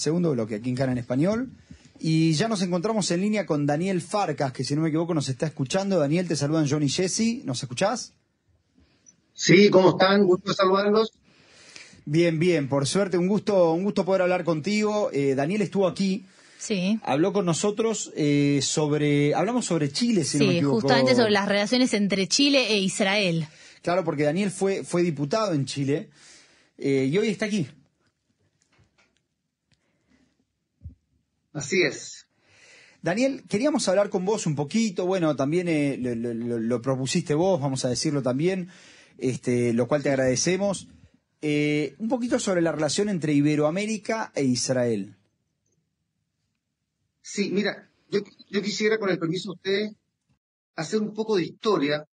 segundo bloque aquí en Cara en Español. Y ya nos encontramos en línea con Daniel Farcas, que si no me equivoco nos está escuchando. Daniel, te saludan John y Jesse. ¿Nos escuchás? Sí, ¿cómo están? Gusto saludarlos. Bien, bien, por suerte, un gusto, un gusto poder hablar contigo. Eh, Daniel estuvo aquí. Sí. Habló con nosotros eh, sobre, hablamos sobre Chile, si no me Sí, equivoco. justamente sobre las relaciones entre Chile e Israel. Claro, porque Daniel fue, fue diputado en Chile eh, y hoy está aquí. Así es. Daniel, queríamos hablar con vos un poquito, bueno, también eh, lo, lo- lo- lo propusiste vos, vamos a decirlo también, este, lo cual te agradecemos. Eh, un poquito sobre la relación entre Iberoamérica e Israel. Sí, mira, yo, yo quisiera, con el permiso de ustedes, hacer un poco de historia.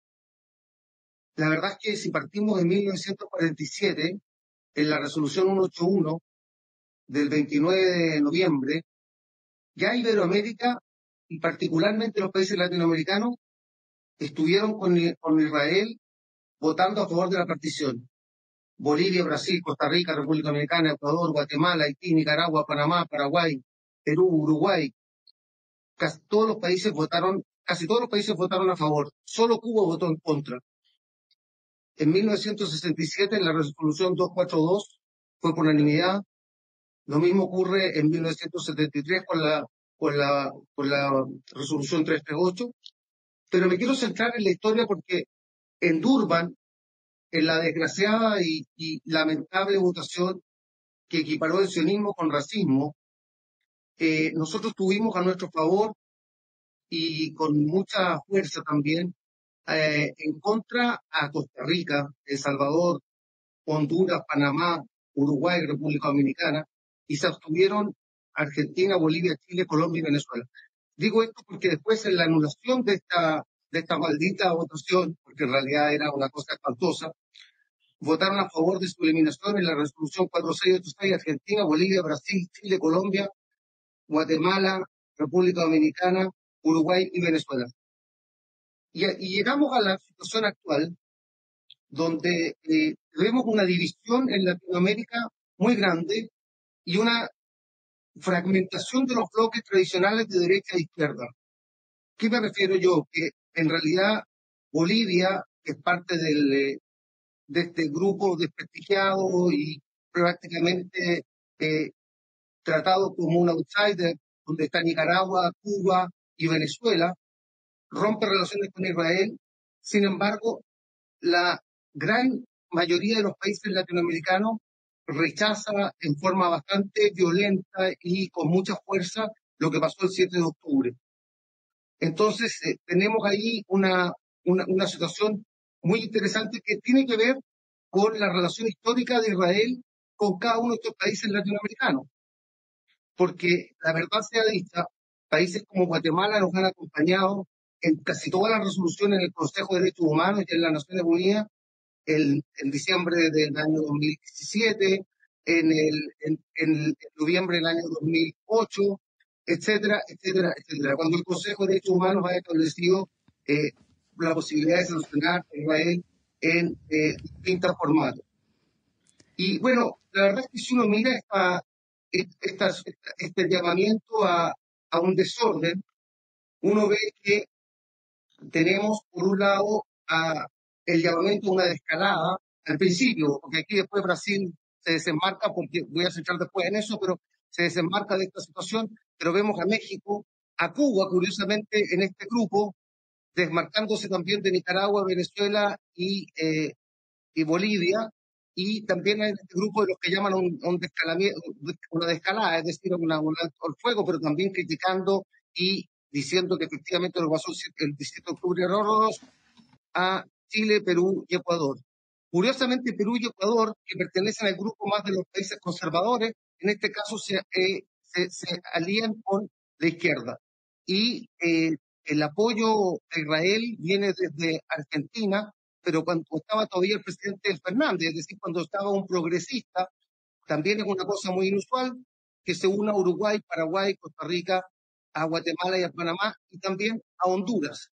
La verdad es que si partimos de 1947, en la resolución 181 del 29 de noviembre, ya Iberoamérica, y particularmente los países latinoamericanos, estuvieron con, Israel votando a favor de la partición. Bolivia, Brasil, Costa Rica, República Dominicana, Ecuador, Guatemala, Haití, Nicaragua, Panamá, Paraguay, Perú, Uruguay, casi todos los países votaron, casi todos los países votaron a favor. Solo Cuba votó en contra. En 1967, en la resolución 242, fue por unanimidad. Lo mismo ocurre en 1973 con la, con la, con la resolución 338. Pero me quiero centrar en la historia porque en Durban, en la desgraciada y, lamentable votación que equiparó el sionismo con racismo, eh, nosotros tuvimos a nuestro favor y con mucha fuerza también eh, en contra a Costa Rica, El Salvador, Honduras, Panamá, Uruguay, República Dominicana, y se abstuvieron Argentina, Bolivia, Chile, Colombia y Venezuela. Digo esto porque después en la anulación de esta, de esta maldita votación, porque en realidad era una cosa espantosa, votaron a favor de su eliminación en la resolución 4686 Argentina, Bolivia, Brasil, Chile, Colombia, Guatemala, República Dominicana, Uruguay y Venezuela. Y, llegamos a la situación actual, donde eh, vemos una división en Latinoamérica muy grande y una fragmentación de los bloques tradicionales de derecha e izquierda. ¿Qué me refiero yo? Que en realidad Bolivia, que es parte del, eh, de este grupo desprestigiado y prácticamente eh, tratado como un outsider, donde está Nicaragua, Cuba y Venezuela, rompe relaciones con Israel. Sin embargo, la gran mayoría de los países latinoamericanos rechaza en forma bastante violenta y con mucha fuerza lo que pasó el 7 de octubre. Entonces, eh, tenemos ahí una, una, situación muy interesante que tiene que ver con la relación histórica de Israel con cada uno de estos países latinoamericanos. Porque la verdad sea dicha, países como Guatemala nos han acompañado en casi todas las resoluciones del Consejo de Derechos Humanos y en las Naciones Unidas el, en diciembre del año 2017, en, el, en, en noviembre del año 2008, etcétera, etcétera, etcétera. Cuando el Consejo de Derechos Humanos ha establecido eh, la posibilidad de sancionar a Israel en eh, distintos formatos. Y bueno, la verdad es que si uno mira esta, esta, este llamamiento a, a un desorden, uno ve que tenemos, por un lado, a el llamamiento a una descalada al principio, porque aquí después Brasil se desembarca, porque voy a centrar después en eso, pero se desembarca de esta situación, pero vemos a México, a Cuba, curiosamente, en este grupo, desmarcándose también de Nicaragua, Venezuela y, eh, y Bolivia, y también en este grupo de los que llaman un, un una descalada, es decir, una, un alto al fuego, pero también criticando y diciendo que efectivamente lo pasó el 17 de octubre a Chile, Perú y Ecuador. Curiosamente, Perú y Ecuador, que pertenecen al grupo más de los países conservadores, en este caso se, eh, se, se alían con la izquierda. Y eh, el apoyo a Israel viene desde Argentina, pero cuando estaba todavía el presidente Fernández, es decir, cuando estaba un progresista, también es una cosa muy inusual que se una a Uruguay, Paraguay, Costa Rica, a Guatemala y a Panamá, y también a Honduras.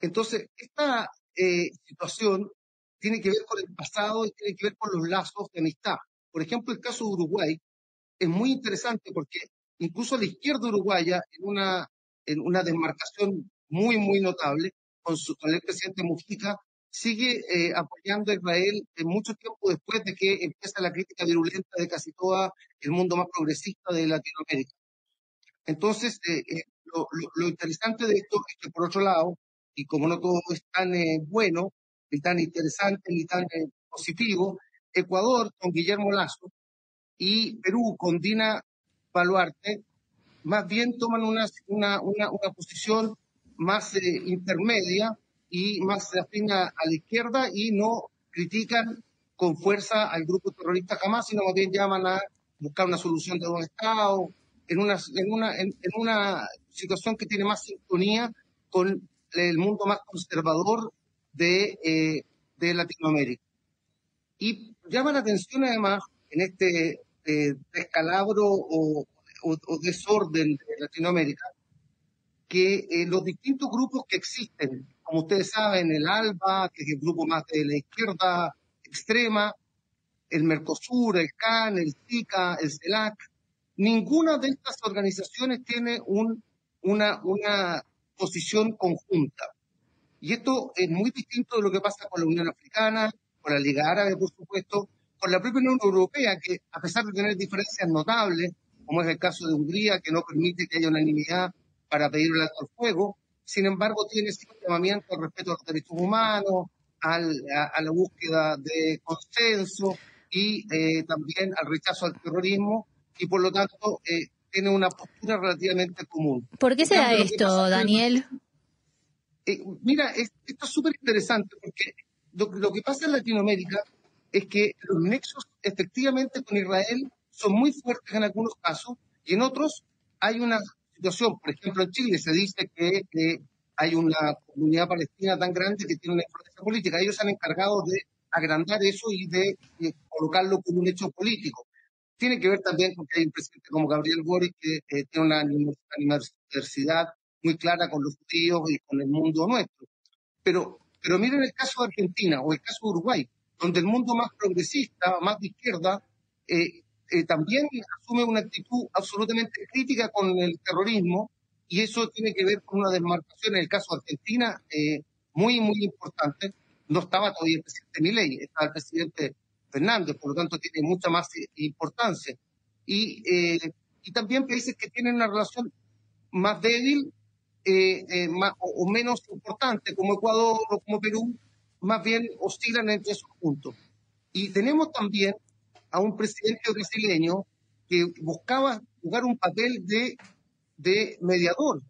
Entonces, esta eh, situación tiene que ver con el pasado y tiene que ver con los lazos de amistad. Por ejemplo, el caso de Uruguay, es muy interesante porque incluso la izquierda uruguaya, en una, en una demarcación muy, muy notable, con, su, con el presidente Mujica, sigue eh, apoyando a Israel en mucho tiempo después de que empieza la crítica virulenta de casi todo el mundo más progresista de Latinoamérica. Entonces, eh, eh, lo, lo, interesante de esto es que, por otro lado, y como no todo es tan bueno, ni tan interesante, ni tan positivo, Ecuador con Guillermo Lazo y Perú con Dina Baluarte, más bien toman una, una, una, una posición más eh, intermedia y más afín a, la izquierda y no critican con fuerza al grupo terrorista jamás, sino más bien llaman a buscar una solución de dos estados, en una, en una, en, una situación que tiene más sintonía con el mundo más conservador de, eh, de Latinoamérica. Y llama la atención además en este eh, descalabro o, desorden de Latinoamérica que eh, los distintos grupos que existen, como ustedes saben, el ALBA, que es el grupo más de la izquierda extrema, el Mercosur, el CAN, el SICA, el CELAC, ninguna de estas organizaciones tiene un, una, una posición conjunta. Y esto es muy distinto de lo que pasa con la Unión Africana, con la Liga Árabe, por supuesto, con la propia Unión Europea, que a pesar de tener diferencias notables, como es el caso de Hungría, que no permite que haya unanimidad para pedir el alto al fuego, sin embargo tiene un llamamiento al respeto a los derechos humanos, al, a, la búsqueda de consenso y eh, también al rechazo al terrorismo y por lo tanto eh, tiene una postura relativamente común. ¿Por qué será esto, Daniel? Eh, mira, esto es súper interesante porque lo, que pasa en Latinoamérica es que los nexos efectivamente con Israel son muy fuertes en algunos casos y en otros hay una situación. Por ejemplo, en Chile se dice que, hay una comunidad palestina tan grande que tiene una influencia política. Ellos se han encargado de agrandar eso y de, colocarlo como un hecho político. Tiene que ver también con que hay un presidente como Gabriel Boric que eh, tiene una universidad muy clara con los judíos y con el mundo nuestro. Pero pero miren el caso de Argentina o el caso de Uruguay, donde el mundo más progresista, más de izquierda, eh, eh, también asume una actitud absolutamente crítica con el terrorismo y eso tiene que ver con una desmarcación en el caso de Argentina muy, muy importante. No estaba todavía el presidente Milei, estaba el presidente Fernández, por lo tanto tiene mucha más importancia. Y, y también países que tienen una relación más débil eh, eh, más, o, menos importante como Ecuador o como Perú, más bien oscilan entre esos puntos. Y tenemos también a un presidente brasileño que buscaba jugar un papel de, de mediador,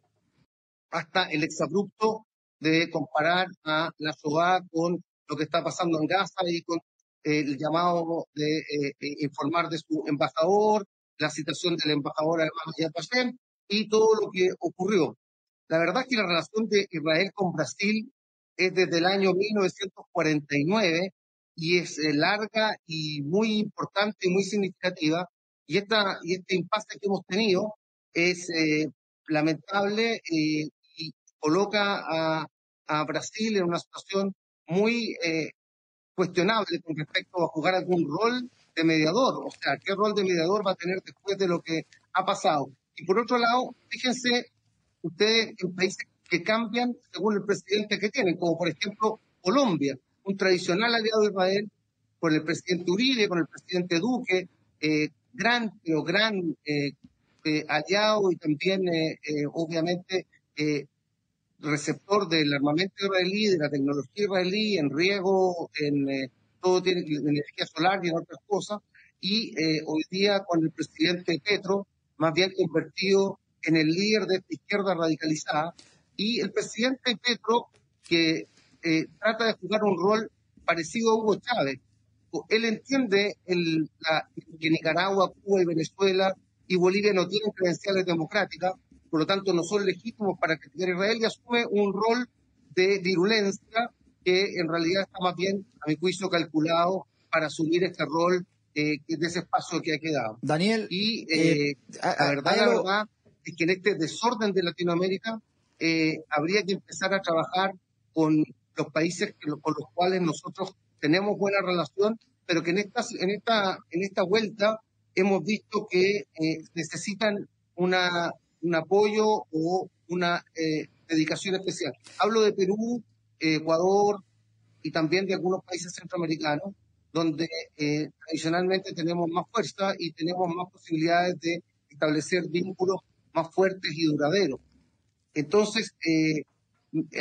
hasta el exabrupto de comparar a la SOA con lo que está pasando en Gaza y con el llamado de eh, informar de su embajador, la citación del embajador además y todo lo que ocurrió. La verdad es que la relación de Israel con Brasil es desde el año 1949 y es eh, larga y muy importante y muy significativa. Y, esta, y este impasse que hemos tenido es eh, lamentable eh, y coloca a, a, Brasil en una situación muy cuestionable con respecto a jugar algún rol de mediador. O sea, ¿qué rol de mediador va a tener después de lo que ha pasado? Y por otro lado, fíjense ustedes en países que cambian según el presidente que tienen, como por ejemplo Colombia, un tradicional aliado de Israel, con el presidente Uribe, con el presidente Duque, eh, gran, pero gran eh, eh, aliado y también, obviamente, receptor del armamento israelí, de la tecnología israelí, en riego, en todo tiene energía solar y en otras cosas. Y hoy día con el presidente Petro, más bien convertido en el líder de esta izquierda radicalizada, y el presidente Petro, que eh, trata de jugar un rol parecido a Hugo Chávez. Él entiende el, que Nicaragua, Cuba y Venezuela y Bolivia no tienen credenciales democráticas, por lo tanto no son legítimos para criticar a Israel y asume un rol de virulencia que en realidad está más bien, a mi juicio, calculado para asumir este rol eh, de ese espacio que ha quedado. Daniel. Y eh, la verdad, la verdad, es que en este desorden de Latinoamérica eh, habría que empezar a trabajar con los países con los cuales nosotros tenemos buena relación, pero que en esta, en esta, en esta vuelta hemos visto que eh, necesitan una, un apoyo o una eh, dedicación especial. Hablo de Perú, Ecuador y también de algunos países centroamericanos, donde eh, tradicionalmente tenemos más fuerza y tenemos más posibilidades de establecer vínculos más fuertes y duraderos. Entonces, eh,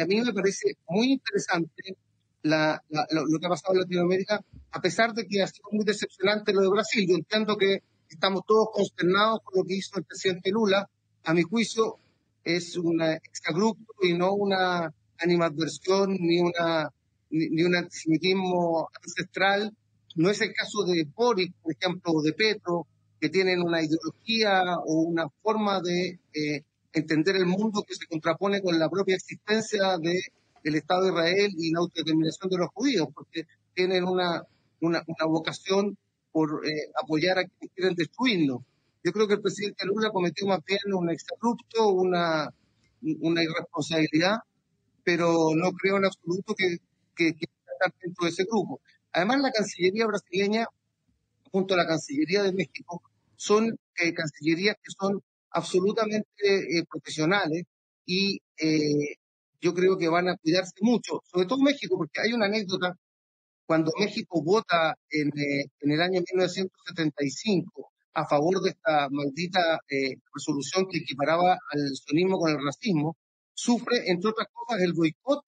a mí me parece muy interesante lo, que ha pasado en Latinoamérica, a pesar de que ha sido muy decepcionante lo de Brasil. Yo entiendo que estamos todos consternados por lo que hizo el presidente Lula. A mi juicio, es un exabrupto y no una animadversión ni, una, ni, un antisemitismo ancestral. No es el caso de Boric, por ejemplo, o de Petro, que tienen una ideología o una forma de eh, entender el mundo que se contrapone con la propia existencia de, del Estado de Israel y la autodeterminación de los judíos, porque tienen una, una, vocación por eh, apoyar a quienes quieren destruirlo. Yo creo que el presidente Lula cometió más bien un exabrupto, una, irresponsabilidad, pero no creo en absoluto que, que, estar dentro de ese grupo. Además, la Cancillería brasileña, junto a la Cancillería de México, son eh, cancillerías que son absolutamente eh, profesionales y eh, yo creo que van a cuidarse mucho, sobre todo México, porque hay una anécdota, cuando México vota en, en el año 1975 a favor de esta maldita eh, resolución que equiparaba al sionismo con el racismo, sufre, entre otras cosas, el boicot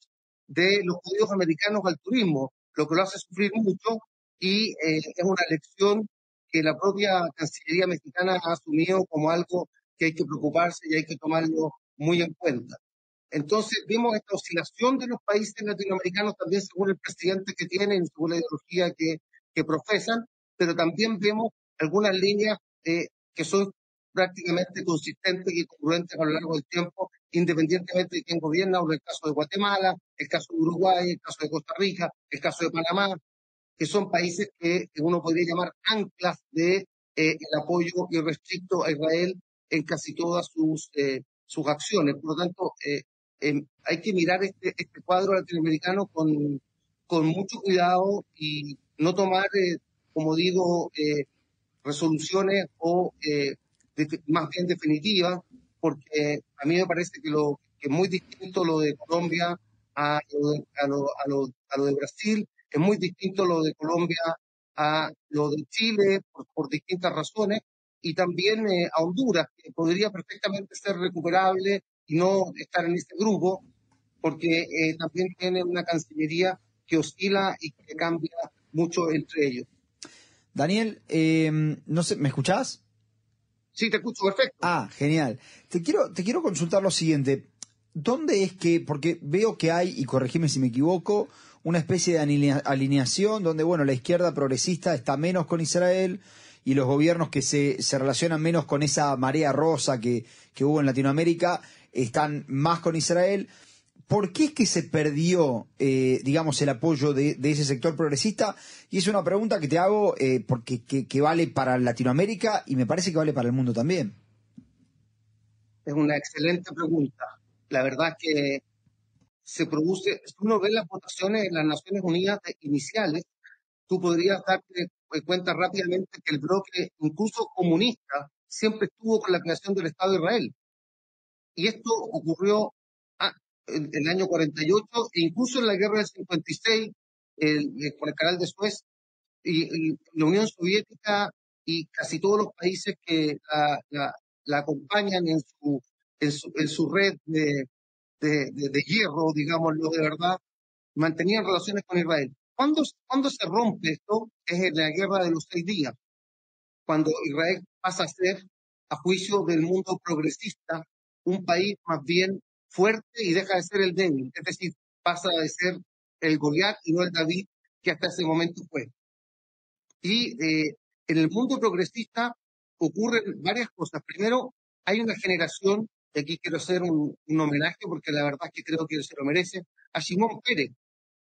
de los judíos americanos al turismo, lo que lo hace sufrir mucho y eh, es una lección que la propia Cancillería mexicana ha asumido como algo que hay que preocuparse y hay que tomarlo muy en cuenta. Entonces, vemos esta oscilación de los países latinoamericanos también según el presidente que tienen, según la ideología que, que profesan, pero también vemos algunas líneas eh, que son prácticamente consistentes y congruentes a lo largo del tiempo, independientemente de quién gobierna, o el caso de Guatemala, el caso de Uruguay, el caso de Costa Rica, el caso de Panamá, que son países que, uno podría llamar anclas de eh, el apoyo irrestricto a Israel en casi todas sus, eh, sus acciones. Por lo tanto, em, hay que mirar este, este cuadro latinoamericano con, con mucho cuidado y no tomar, como digo, resoluciones o eh, más bien definitivas, porque a mí me parece que, lo, que es muy distinto lo de Colombia a lo de, a lo, a lo, a lo de Brasil, es muy distinto lo de Colombia a lo de Chile por, por distintas razones, y también eh, a Honduras, que podría perfectamente ser recuperable y no estar en este grupo, porque eh, también tiene una cancillería que oscila y que cambia mucho entre ellos. Daniel, eh, no sé, ¿me escuchás? Sí, te escucho perfecto. Ah, genial. Te quiero, te quiero consultar lo siguiente. ¿Dónde es que, porque veo que hay, y corregime si me equivoco, una especie de alineación donde, bueno, la izquierda progresista está menos con Israel y los gobiernos que se, se relacionan menos con esa marea rosa que, que hubo en Latinoamérica están más con Israel. ¿Por qué es que se perdió, eh, digamos, el apoyo de, ese sector progresista? Y es una pregunta que te hago eh, porque que, vale para Latinoamérica y me parece que vale para el mundo también. Es una excelente pregunta. La verdad que se produce, si uno ve las votaciones en las Naciones Unidas iniciales, tú podrías darte cuenta rápidamente que el bloque, incluso comunista, siempre estuvo con la creación del Estado de Israel. Y esto ocurrió en, el año 48 e incluso en la guerra del 56 el, con el canal de Suez y, la Unión Soviética y casi todos los países que la, la, acompañan en su, en su, en su red de, de, de, hierro, digámoslo de verdad, mantenían relaciones con Israel. ¿Cuándo, ¿Cuándo se rompe esto? Es en la guerra de los seis días, cuando Israel pasa a ser, a juicio del mundo progresista, un país más bien fuerte y deja de ser el débil, es decir, pasa de ser el Goliat y no el David que hasta ese momento fue. Y eh, en el mundo progresista ocurren varias cosas. Primero, hay una generación, y aquí quiero hacer un, homenaje porque la verdad es que creo que se lo merece, a Simón Pérez.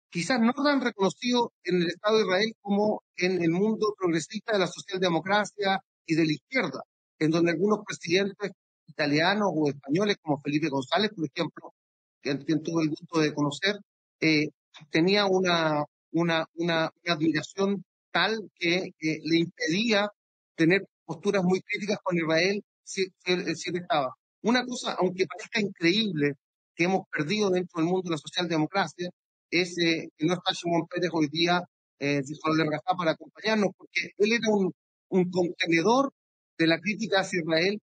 Quizás no tan reconocido en el Estado de Israel como en el mundo progresista de la socialdemocracia y de la izquierda, en donde algunos presidentes italianos o españoles como Felipe González, por ejemplo, quien tuve el gusto de conocer, eh, tenía una, una, una, admiración tal que le impedía tener posturas muy críticas con Israel, sí, estaba. Una cosa, aunque parezca increíble, que hemos perdido dentro del mundo de la socialdemocracia, es eh, que no está Shimon Pérez hoy día, eh, para acompañarnos, porque él era un, un contenedor de la crítica hacia Israel,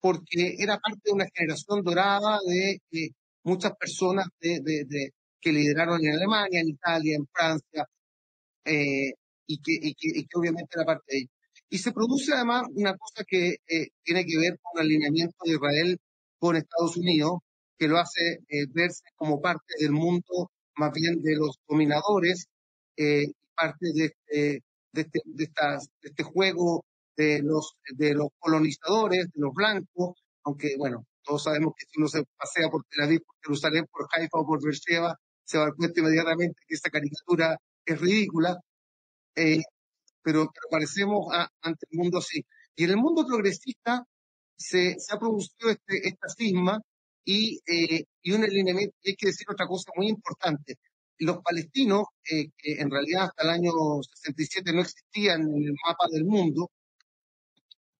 porque era parte de una generación dorada de muchas personas de, de, que lideraron en Alemania, en Italia, en Francia, eh, y, que, y, que, y, que, obviamente era parte de ellos. Y se produce además una cosa que eh, tiene que ver con el alineamiento de Israel con Estados Unidos, que lo hace eh, verse como parte del mundo más bien de los dominadores, eh, parte de este, de, este, de, estas, de este juego de los, de los colonizadores, de los blancos, aunque bueno, todos sabemos que si uno se pasea por Tel Aviv, por Jerusalén, por Haifa o por Beersheba, se va a dar cuenta inmediatamente que esta caricatura es ridícula, eh, pero, parecemos ante el mundo así. Y en el mundo progresista se, se ha producido este, esta cisma y, eh, y un alineamiento, y hay que decir otra cosa muy importante. Los palestinos, eh, que en realidad hasta el año 67 no existían en el mapa del mundo,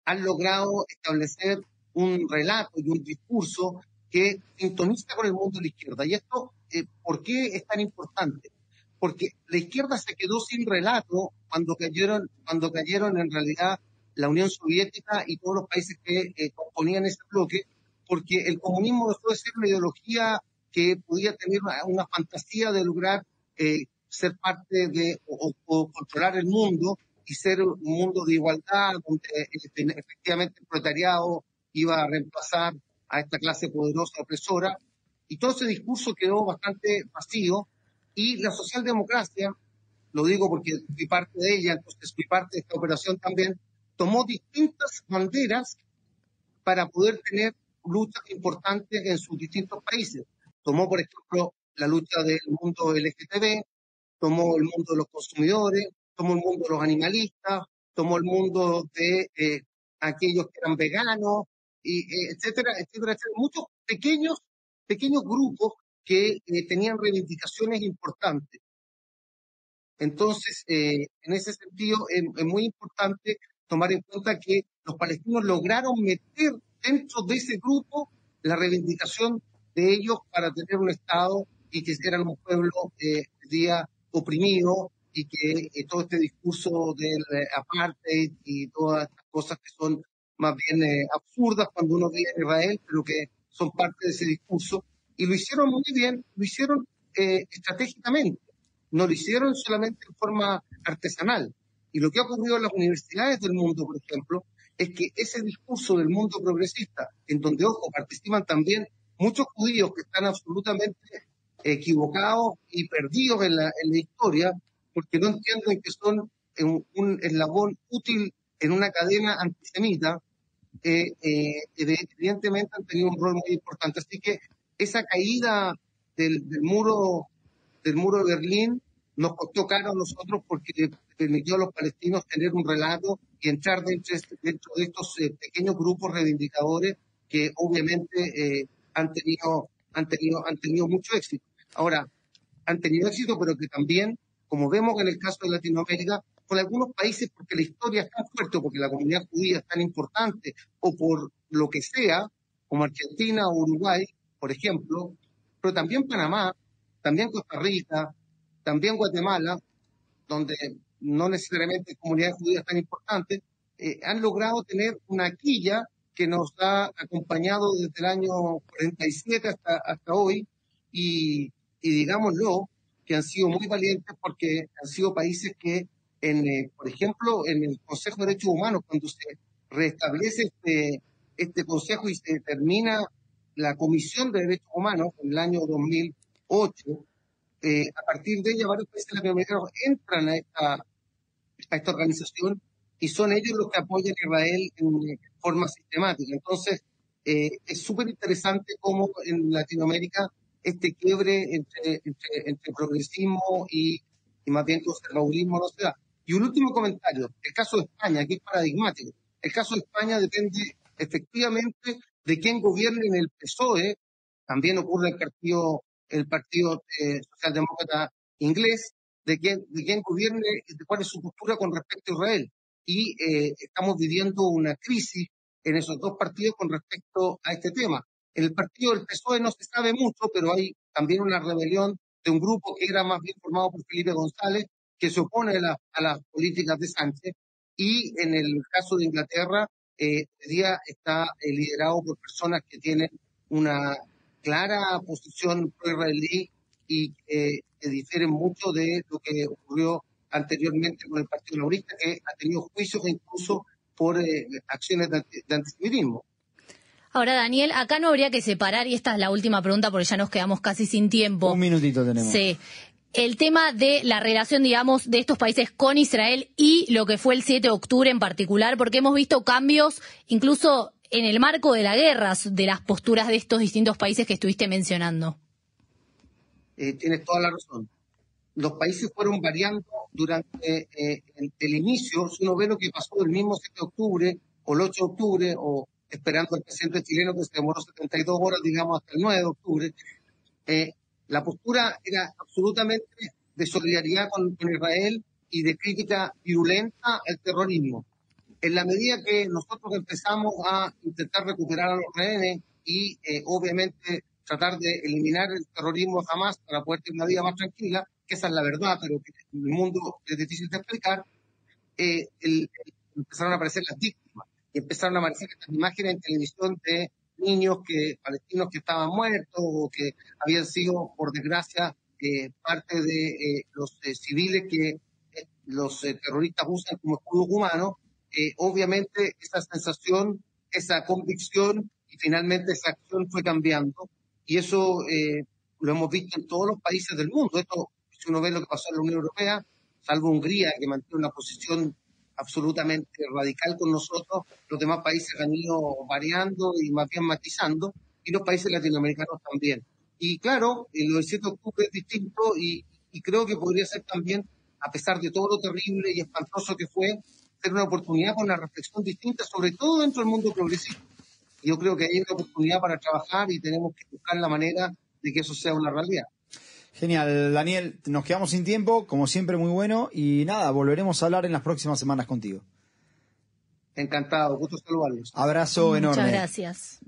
han logrado establecer un relato y un discurso que sintoniza con el mundo de la izquierda. Y esto, eh, ¿por qué es tan importante? Porque la izquierda se quedó sin relato cuando cayeron, cuando cayeron en realidad la Unión Soviética y todos los países que eh, componían ese bloque, porque el comunismo dejó de ser una ideología que podía tener una, fantasía de lograr eh, ser parte de o, controlar el mundo y ser un mundo de igualdad donde efectivamente el proletariado iba a reemplazar a esta clase poderosa opresora. Y todo ese discurso quedó bastante vacío y la socialdemocracia, lo digo porque fui parte de ella, entonces fui parte de esta operación también, tomó distintas banderas para poder tener luchas importantes en sus distintos países. Tomó, por ejemplo, la lucha del mundo LGTB, tomó el mundo de los consumidores, tomó el mundo de los animalistas, tomó el mundo de eh, aquellos que eran veganos, y, eh, etcétera, etcétera, etcétera. Muchos pequeños, pequeños grupos que eh, tenían reivindicaciones importantes. Entonces, en ese sentido, es, muy importante tomar en cuenta que los palestinos lograron meter dentro de ese grupo la reivindicación de ellos para tener un Estado y que eran un pueblo día oprimido y que todo este discurso del apartheid y todas estas cosas que son más bien eh, absurdas cuando uno vive en Israel, pero que son parte de ese discurso. Y lo hicieron muy bien, lo hicieron eh, estratégicamente, no lo hicieron solamente en forma artesanal. Y lo que ha ocurrido en las universidades del mundo, por ejemplo, es que ese discurso del mundo progresista, en donde, ojo, participan también muchos judíos que están absolutamente equivocados y perdidos en la, en la historia, porque no entienden que son un, un eslabón útil en una cadena antisemita, eh, eh, evidentemente han tenido un rol muy importante. Así que esa caída del, muro del muro de Berlín nos costó caro a nosotros porque permitió a los palestinos tener un relato y entrar dentro, dentro de estos eh, pequeños grupos reivindicadores que obviamente han tenido han tenido han tenido mucho éxito. Ahora han tenido éxito, pero que también, como vemos en el caso de Latinoamérica, con algunos países porque la historia es tan fuerte, porque la comunidad judía es tan importante, o por lo que sea, como Argentina o Uruguay, por ejemplo, pero también Panamá, también Costa Rica, también Guatemala, donde no necesariamente comunidades judías tan importantes, eh, han logrado tener una quilla que nos ha acompañado desde el año 47 hasta, hasta hoy y, y digámoslo, que han sido muy valientes porque han sido países que en, eh, por ejemplo, en el Consejo de Derechos Humanos, cuando se restablece este, este Consejo y se termina la Comisión de Derechos Humanos en el año 2008, eh, a partir de ella varios países latinoamericanos entran a esta, a esta organización y son ellos los que apoyan a Israel en forma sistemática. Entonces, eh, es súper interesante cómo en Latinoamérica este quiebre entre, entre, progresismo y, y, más bien conservadurismo no se da. Y un último comentario, el caso de España, que es paradigmático. El caso de España depende efectivamente de quién gobierne en el PSOE, también ocurre el partido, el partido eh, socialdemócrata inglés, de quién, de quién gobierne, de cuál es su postura con respecto a Israel. y eh, estamos viviendo una crisis en esos dos partidos con respecto a este tema. El partido del PSOE no se sabe mucho, pero hay también una rebelión de un grupo que era más bien formado por Felipe González, que se opone a, las políticas de Sánchez. Y en el caso de Inglaterra, eh, día está eh, liderado por personas que tienen una clara posición pro-israelí y que difieren mucho de lo que ocurrió anteriormente con el Partido Laborista, que ha tenido juicios incluso por eh, acciones de antisemitismo. Ahora, Daniel, acá no habría que separar, y esta es la última pregunta porque ya nos quedamos casi sin tiempo. Un minutito tenemos. Sí. El tema de la relación, digamos, de estos países con Israel y lo que fue el 7 de octubre en particular, porque hemos visto cambios incluso en el marco de la guerra de las posturas de estos distintos países que estuviste mencionando. Eh, tienes toda la razón. Los países fueron variando durante eh, el, inicio. Si uno ve lo que pasó el mismo 7 de octubre o el 8 de octubre, o esperando al presidente chileno que se demoró 72 horas, digamos, hasta el 9 de octubre, eh, la postura era absolutamente de solidaridad con, con Israel y de crítica virulenta al terrorismo. En la medida que nosotros empezamos a intentar recuperar a los rehenes y eh, obviamente tratar de eliminar el terrorismo jamás para poder tener una vida más tranquila, que esa es la verdad, pero que en el mundo es difícil de explicar, eh, empezaron a aparecer las víctimas empezaron a aparecer estas imágenes en televisión de niños que palestinos que estaban muertos o que habían sido, por desgracia, eh, parte de los civiles que los terroristas usan como escudos humanos eh, obviamente esa sensación, esa convicción y finalmente esa acción fue cambiando. Y eso eh, lo hemos visto en todos los países del mundo. Esto, si uno ve lo que pasó en la Unión Europea, salvo Hungría, que mantiene una posición absolutamente radical con nosotros, los demás países han ido variando y más bien matizando, y los países latinoamericanos también. Y claro, el 7 de octubre es distinto y, y creo que podría ser también, a pesar de todo lo terrible y espantoso que fue, ser una oportunidad para una reflexión distinta, sobre todo dentro del mundo progresista. Yo creo que hay una oportunidad para trabajar y tenemos que buscar la manera de que eso sea una realidad. Genial, Daniel. Nos quedamos sin tiempo, como siempre, muy bueno. Y nada, volveremos a hablar en las próximas semanas contigo. Encantado, gusto saludarlos. Abrazo enorme. Muchas gracias.